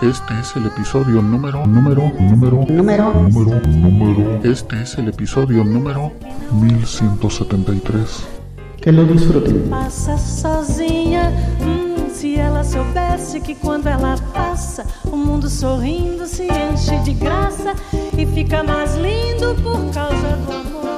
Este es el episodio número, número, número, Número número, número. Este es el episodio número 1173. Que lo disfruten. Passa sozinha, hum, se ela soubesse que quando ela passa, o mundo sorrindo se enche de graça e fica mais lindo por causa do amor.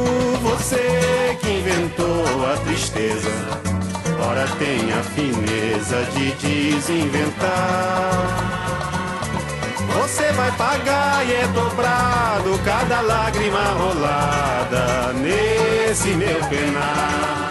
Inventou a tristeza, ora tem a fineza de desinventar. Você vai pagar e é dobrado cada lágrima rolada nesse meu penar.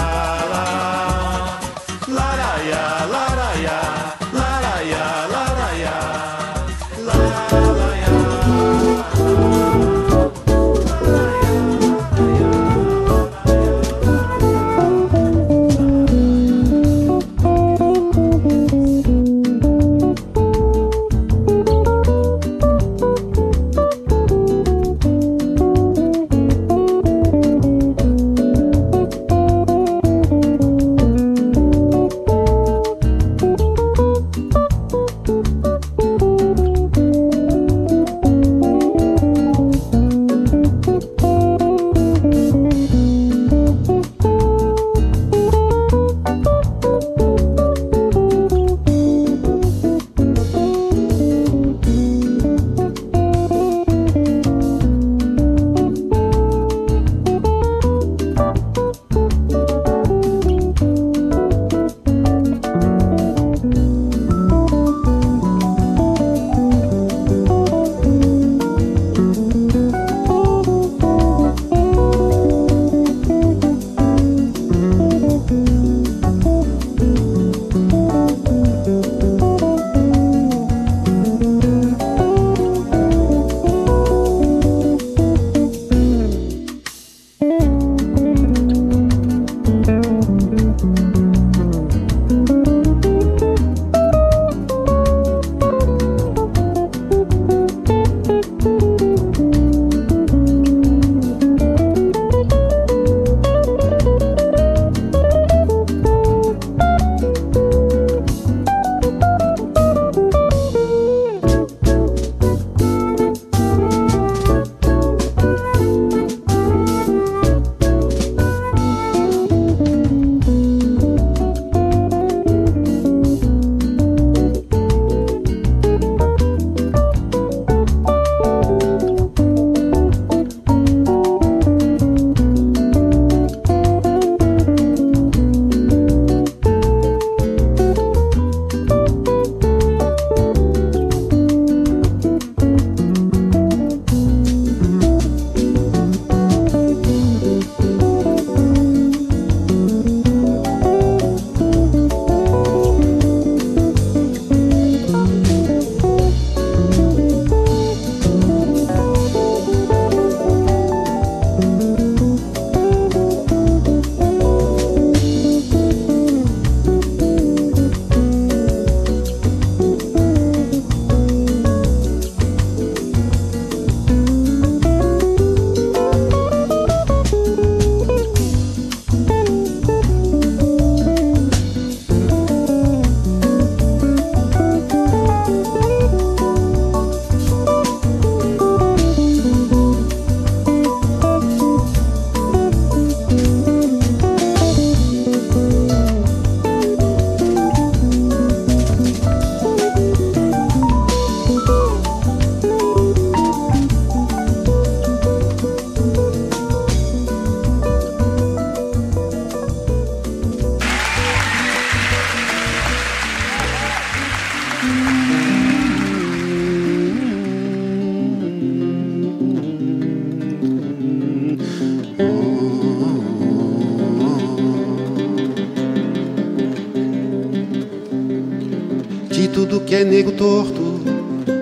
nego torto,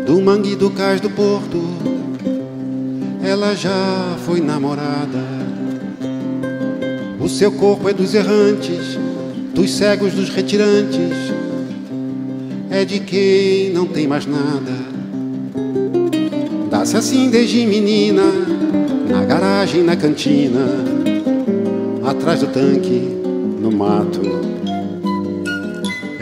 do mangue do cais do porto. Ela já foi namorada. O seu corpo é dos errantes, dos cegos, dos retirantes. É de quem não tem mais nada. Dá-se assim desde menina, na garagem, na cantina, atrás do tanque, no mato.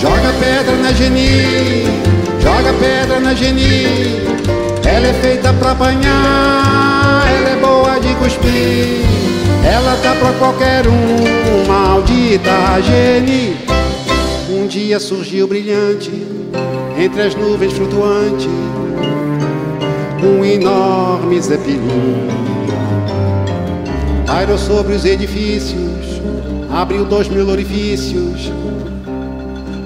Joga pedra na Geni, joga pedra na Geni. Ela é feita pra apanhar, ela é boa de cuspir. Ela tá pra qualquer um, maldita Geni. Um dia surgiu brilhante, entre as nuvens flutuante, um enorme zeppelin. Pairou sobre os edifícios, abriu dois mil orifícios,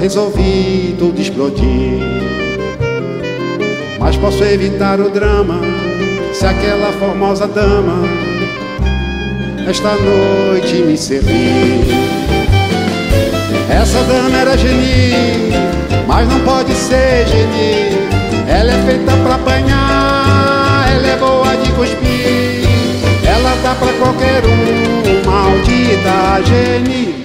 resolvi tudo explodir. Mas posso evitar o drama se aquela formosa dama esta noite me servir. Essa dama era geni, mas não pode ser geni. Ela é feita pra apanhar, ela é boa de cuspir. Ela dá pra qualquer um, maldita geni.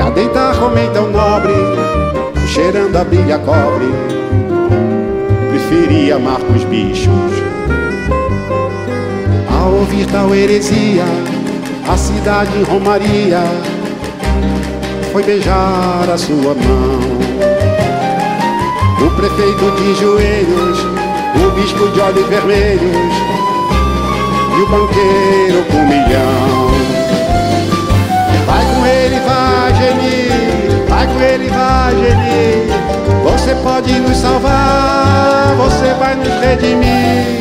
E a deitar homem tão nobre, cheirando a brilha cobre, preferia amar com os bichos. Ao ouvir tal heresia, a cidade em Romaria foi beijar a sua mão. O prefeito de joelhos, o bispo de olhos vermelhos e o banqueiro com milhão. Vai com ele, vai, ele, vai, Geni. Você pode nos salvar, você vai nos redimir.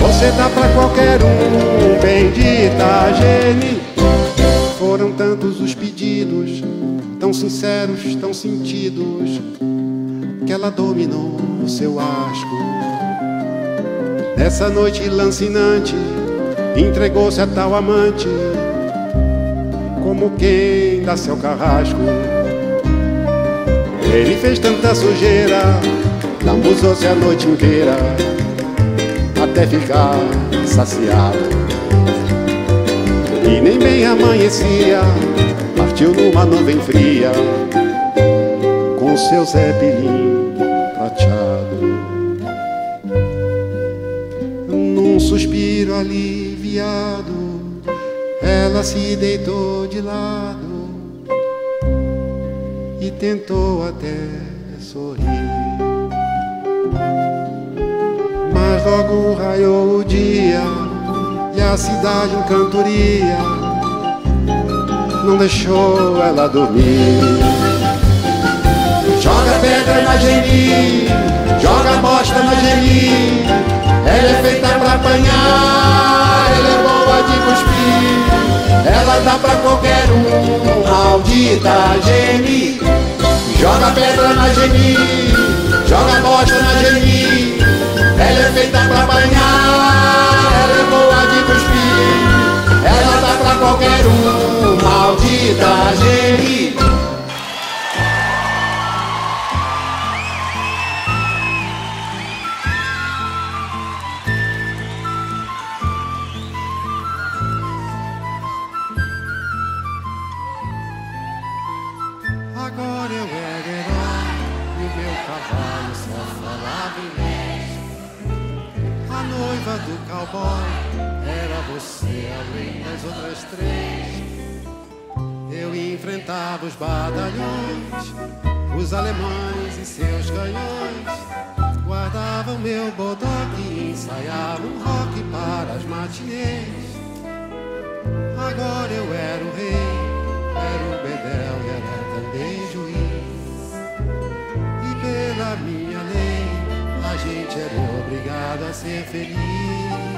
Você dá pra qualquer um, bendita Geni. Foram tantos os pedidos, tão sinceros, tão sentidos, que ela dominou o seu asco. Nessa noite lancinante, entregou-se a tal amante, como quem dá seu carrasco. Ele fez tanta sujeira, lambuzou-se a noite inteira, até ficar saciado. E nem bem amanhecia, partiu numa nuvem fria, com seu zeppelin prateado. Num suspiro aliviado, ela se deitou de lado tentou até sorrir. Mas logo raiou o dia e a cidade em cantoria não deixou ela dormir. Joga pedra na geni, joga bosta na geni. Ela é feita pra apanhar, ela é boa de cuspir. Ela dá pra qualquer um, maldita geni. Joga pedra na geni, joga bosta na geni. Ela é feita pra apanhar, ela é boa de cuspir. Ela dá pra qualquer um, maldita gente. Cowboy era você, além das outras três. Eu enfrentava os badalhões, os alemães e seus canhões. Guardava o meu bodoque e ensaiava um rock para as matinês. Agora eu era o rei, era o bedel e era também juiz. E pela minha lei, a gente era obrigado a ser feliz.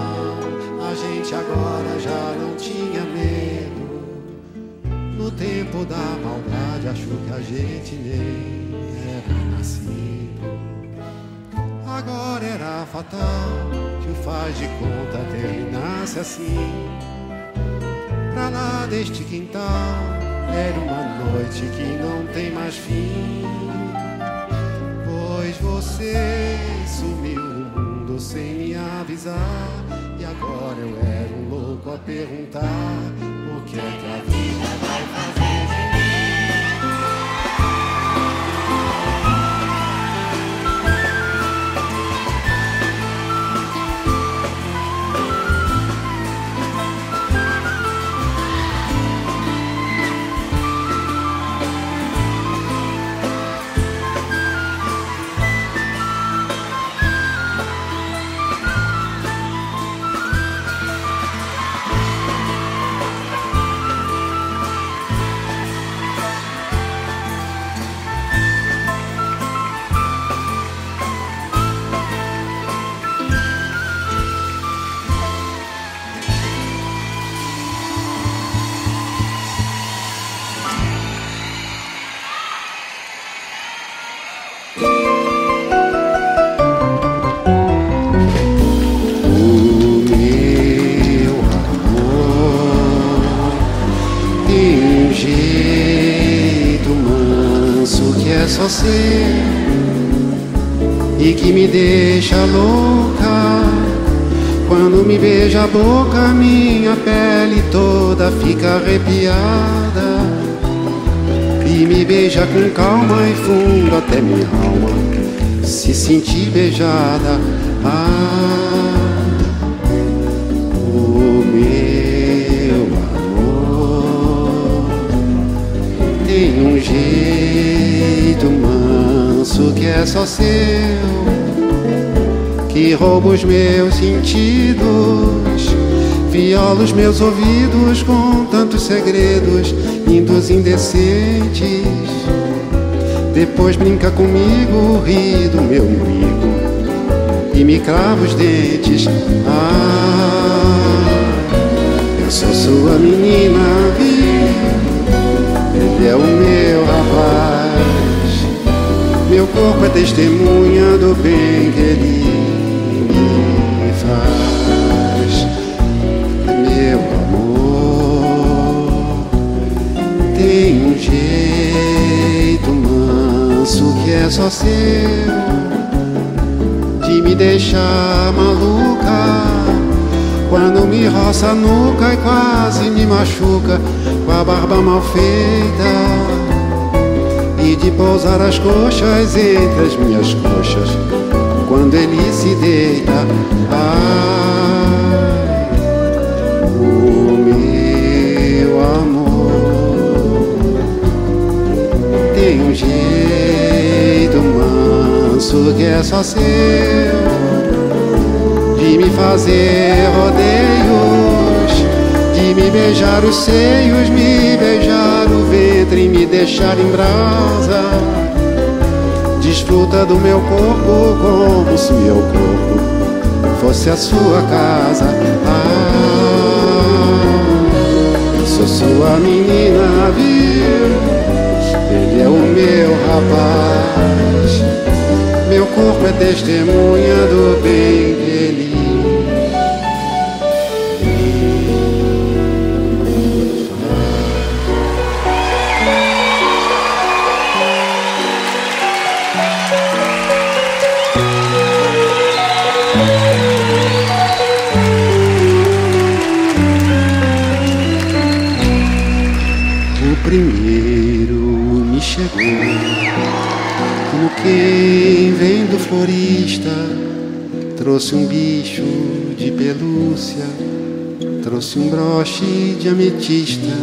a gente agora já não tinha medo. No tempo da maldade, achou que a gente nem era nascido. Agora era fatal que o faz de conta terminasse assim. Pra lá deste quintal era uma noite que não tem mais fim. Pois você sumiu no mundo sem me avisar. Agora eu era um louco a perguntar: o que é que a vida vai fazer fica arrepiada e me beija com calma e fundo até minha alma se sentir beijada. Ah, o meu amor tem um jeito manso que é só seu, que rouba os meus sentidos, viola os meus ouvidos com tantos segredos, lindos indecentes. Depois brinca comigo, ri do meu umbigo e me crava os dentes. Ah, eu sou sua menina, viu? Ele é o meu rapaz. Meu corpo é testemunha do bem que ele me faz. Só seu de me deixar maluca quando me roça a nuca e quase me machuca com a barba mal feita e de pousar as coxas entre as minhas coxas quando ele se deita. Ai, o meu amor tem um jeito manso que é só seu fazer rodeios, de me beijar os seios, me beijar o ventre e me deixar em brasa. Desfruta do meu corpo como se meu corpo fosse a sua casa. Ah, sou sua menina, viu? Ele é o meu rapaz. Meu corpo é testemunha do bem dele. O como quem vem do florista trouxe um bicho de pelúcia trouxe um broche de ametista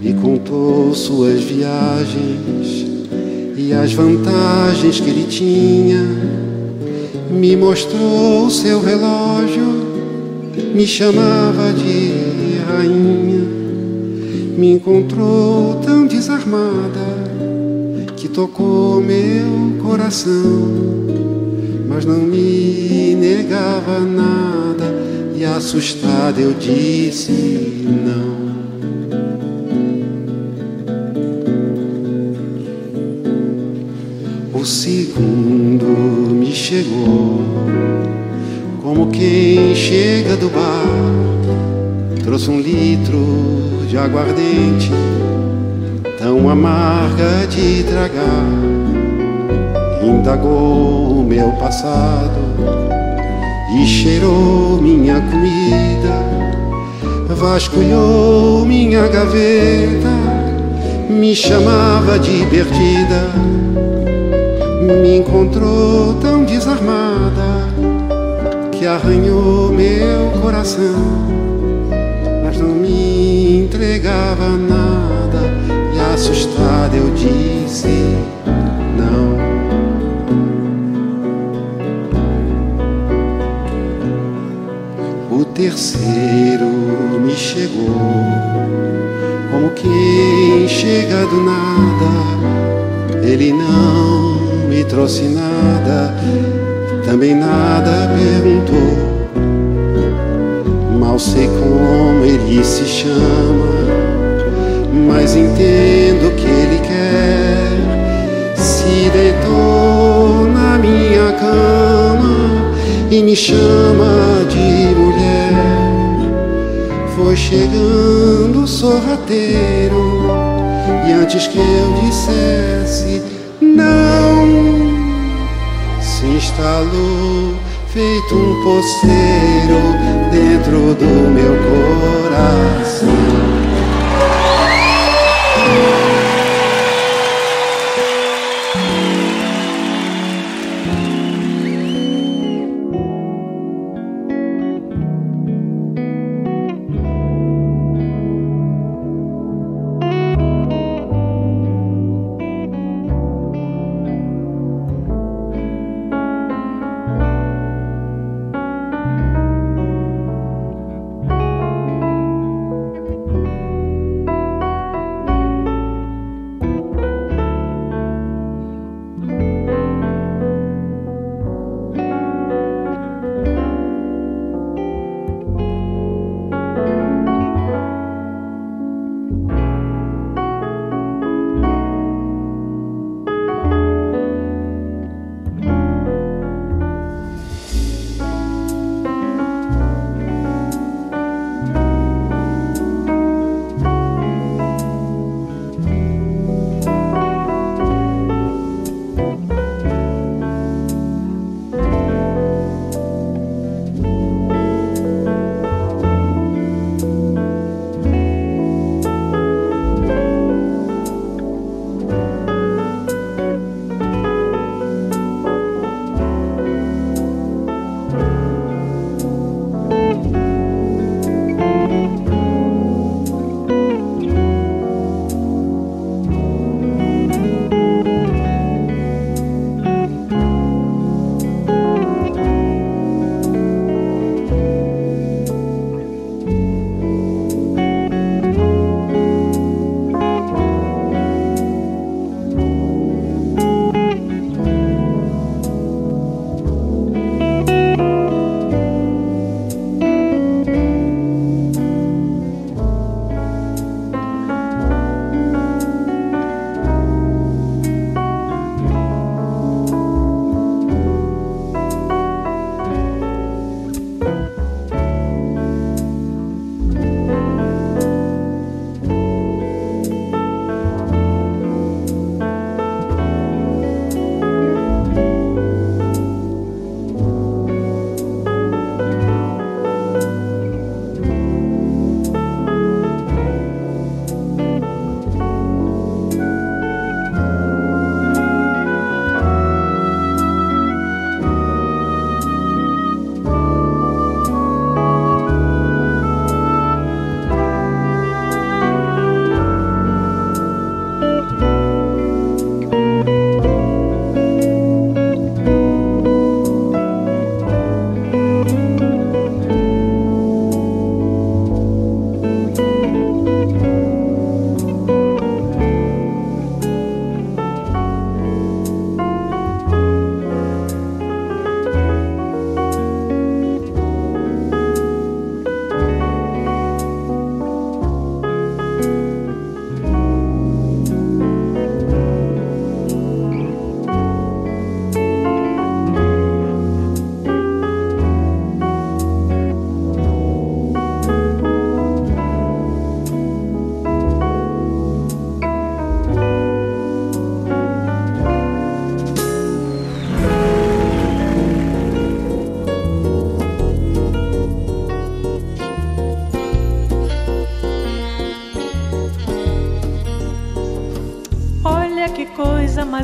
me contou suas viagens e as vantagens que ele tinha me mostrou seu relógio me chamava de rainha me encontrou tão desarmada tocou meu coração, mas não me negava nada e assustada eu disse não. O segundo me chegou como quem chega do bar, trouxe um litro de aguardente, tão amarga de tragar. Indagou o meu passado e cheirou minha comida, vasculhou minha gaveta, me chamava de perdida, me encontrou tão desarmada que arranhou meu coração mas não me entregava nada assustada eu disse não. O terceiro me chegou como quem chega do nada. Ele não me trouxe nada, também nada perguntou mal sei como ele se chama, mas entendo que ele quer. Se deitou na minha cama e me chama de mulher. Foi chegando sorrateiro, e antes que eu dissesse não, se instalou feito um poceiro dentro do meu coração.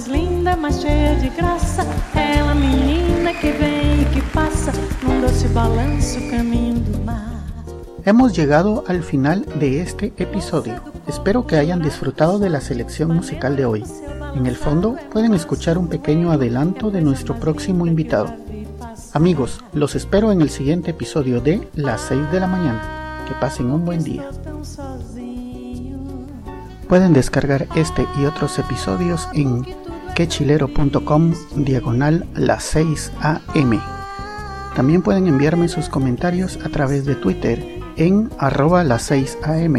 Linda, mais cheia de graça. Ela, menina que vem e que passa num doce balanço caminho do. Hemos llegado al final de este episodio. Espero que hayan disfrutado de la selección musical de hoy. En el fondo pueden escuchar un pequeño adelanto de nuestro próximo invitado. Amigos, los espero en el siguiente episodio de Las 6 de la mañana. Que pasen un buen día. Pueden descargar este y otros episodios en quechilero.com diagonal las 6 am. También pueden enviarme sus comentarios a través de Twitter en arroba las 6 am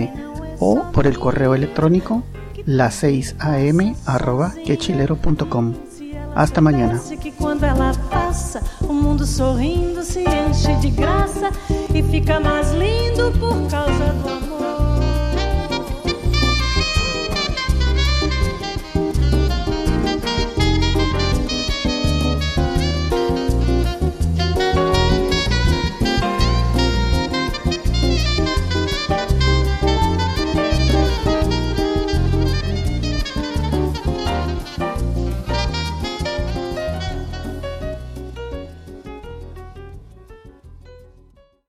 o por el correo electrónico las 6 am arroba quechilero.com. Hasta mañana. que quando ela passa, o mundo sorrindo se enche de graça e fica mais lindo por causa do amor.